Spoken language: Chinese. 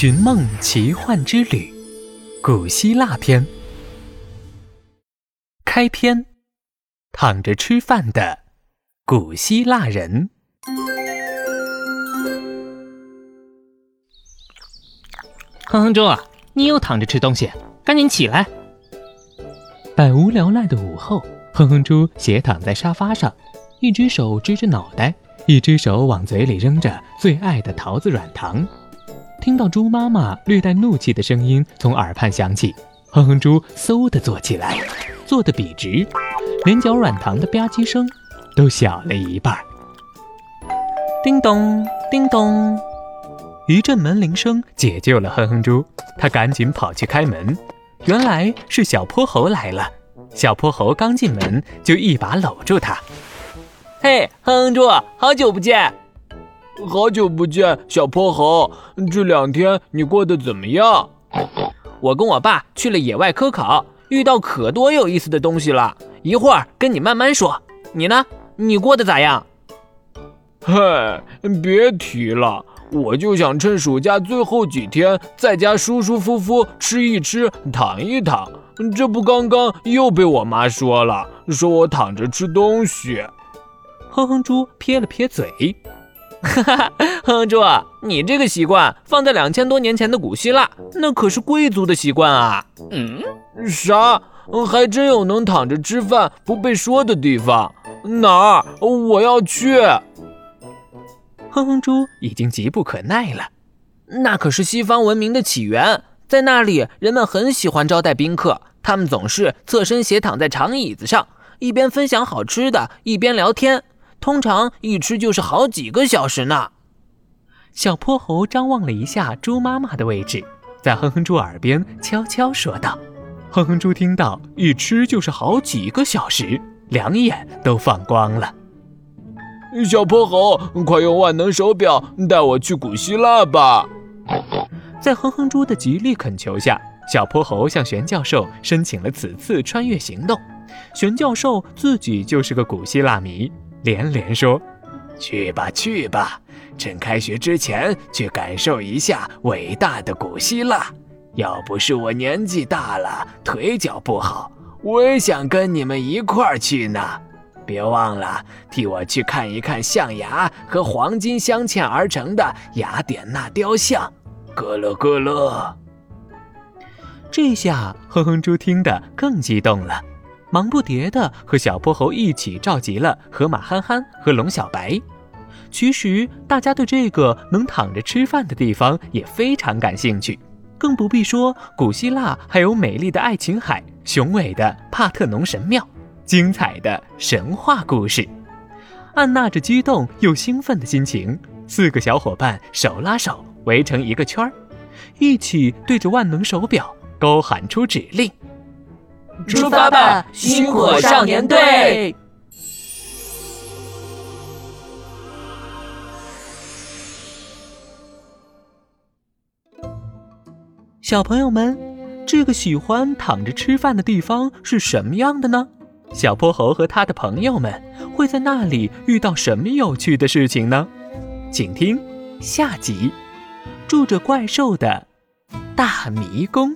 寻梦奇幻之旅》古希腊篇开篇：躺着吃饭的古希腊人。哼哼猪，你又躺着吃东西，赶紧起来！百无聊赖的午后，哼哼猪斜躺在沙发上，一只手支着脑袋，一只手往嘴里扔着最爱的桃子软糖。听到猪妈妈略带怒气的声音从耳畔响起，哼哼猪嗖地坐起来，坐得笔直，连嚼软糖的吧唧声都小了一半。叮咚，叮咚，一阵门铃声解救了哼哼猪，他赶紧跑去开门，原来是小泼猴来了。小泼猴刚进门就一把搂住他，嘿，哼哼猪，好久不见。好久不见，小泼猴，这两天你过得怎么样？我跟我爸去了野外科考，遇到可多有意思的东西了，一会儿跟你慢慢说。你呢？你过得咋样？嗨，别提了，我就想趁暑假最后几天在家舒舒服服吃一吃，躺一躺。这不刚刚又被我妈说了，说我躺着吃东西。哼哼猪撇了撇嘴。哈哈，哼哼猪，你这个习惯放在两千多年前的古希腊，那可是贵族的习惯啊。嗯，啥？还真有能躺着吃饭不被说的地方？哪儿？我要去。哼哼猪已经急不可耐了。那可是西方文明的起源，在那里人们很喜欢招待宾客，他们总是侧身斜躺在长椅子上，一边分享好吃的，一边聊天。通常一吃就是好几个小时呢。小泼猴张望了一下猪妈妈的位置，在哼哼猪耳边悄悄说道：“哼哼猪听到一吃就是好几个小时，两眼都放光了。”小泼猴，快用万能手表带我去古希腊吧！在哼哼猪的极力恳求下，小泼猴向玄教授申请了此次穿越行动。玄教授自己就是个古希腊迷。连连说：“去吧，去吧，趁开学之前去感受一下伟大的古希腊。要不是我年纪大了，腿脚不好，我也想跟你们一块儿去呢。别忘了替我去看一看象牙和黄金镶嵌而成的雅典娜雕像。咯咯咯咯！”这下哼哼猪听得更激动了。忙不迭地和小泼猴一起召集了河马憨憨和龙小白。其实大家对这个能躺着吃饭的地方也非常感兴趣，更不必说古希腊还有美丽的爱琴海、雄伟的帕特农神庙、精彩的神话故事。按捺着激动又兴奋的心情，四个小伙伴手拉手围成一个圈儿，一起对着万能手表高喊出指令。出发吧，星火少年队！小朋友们，这个喜欢躺着吃饭的地方是什么样的呢？小泼猴和他的朋友们会在那里遇到什么有趣的事情呢？请听下集：住着怪兽的大迷宫。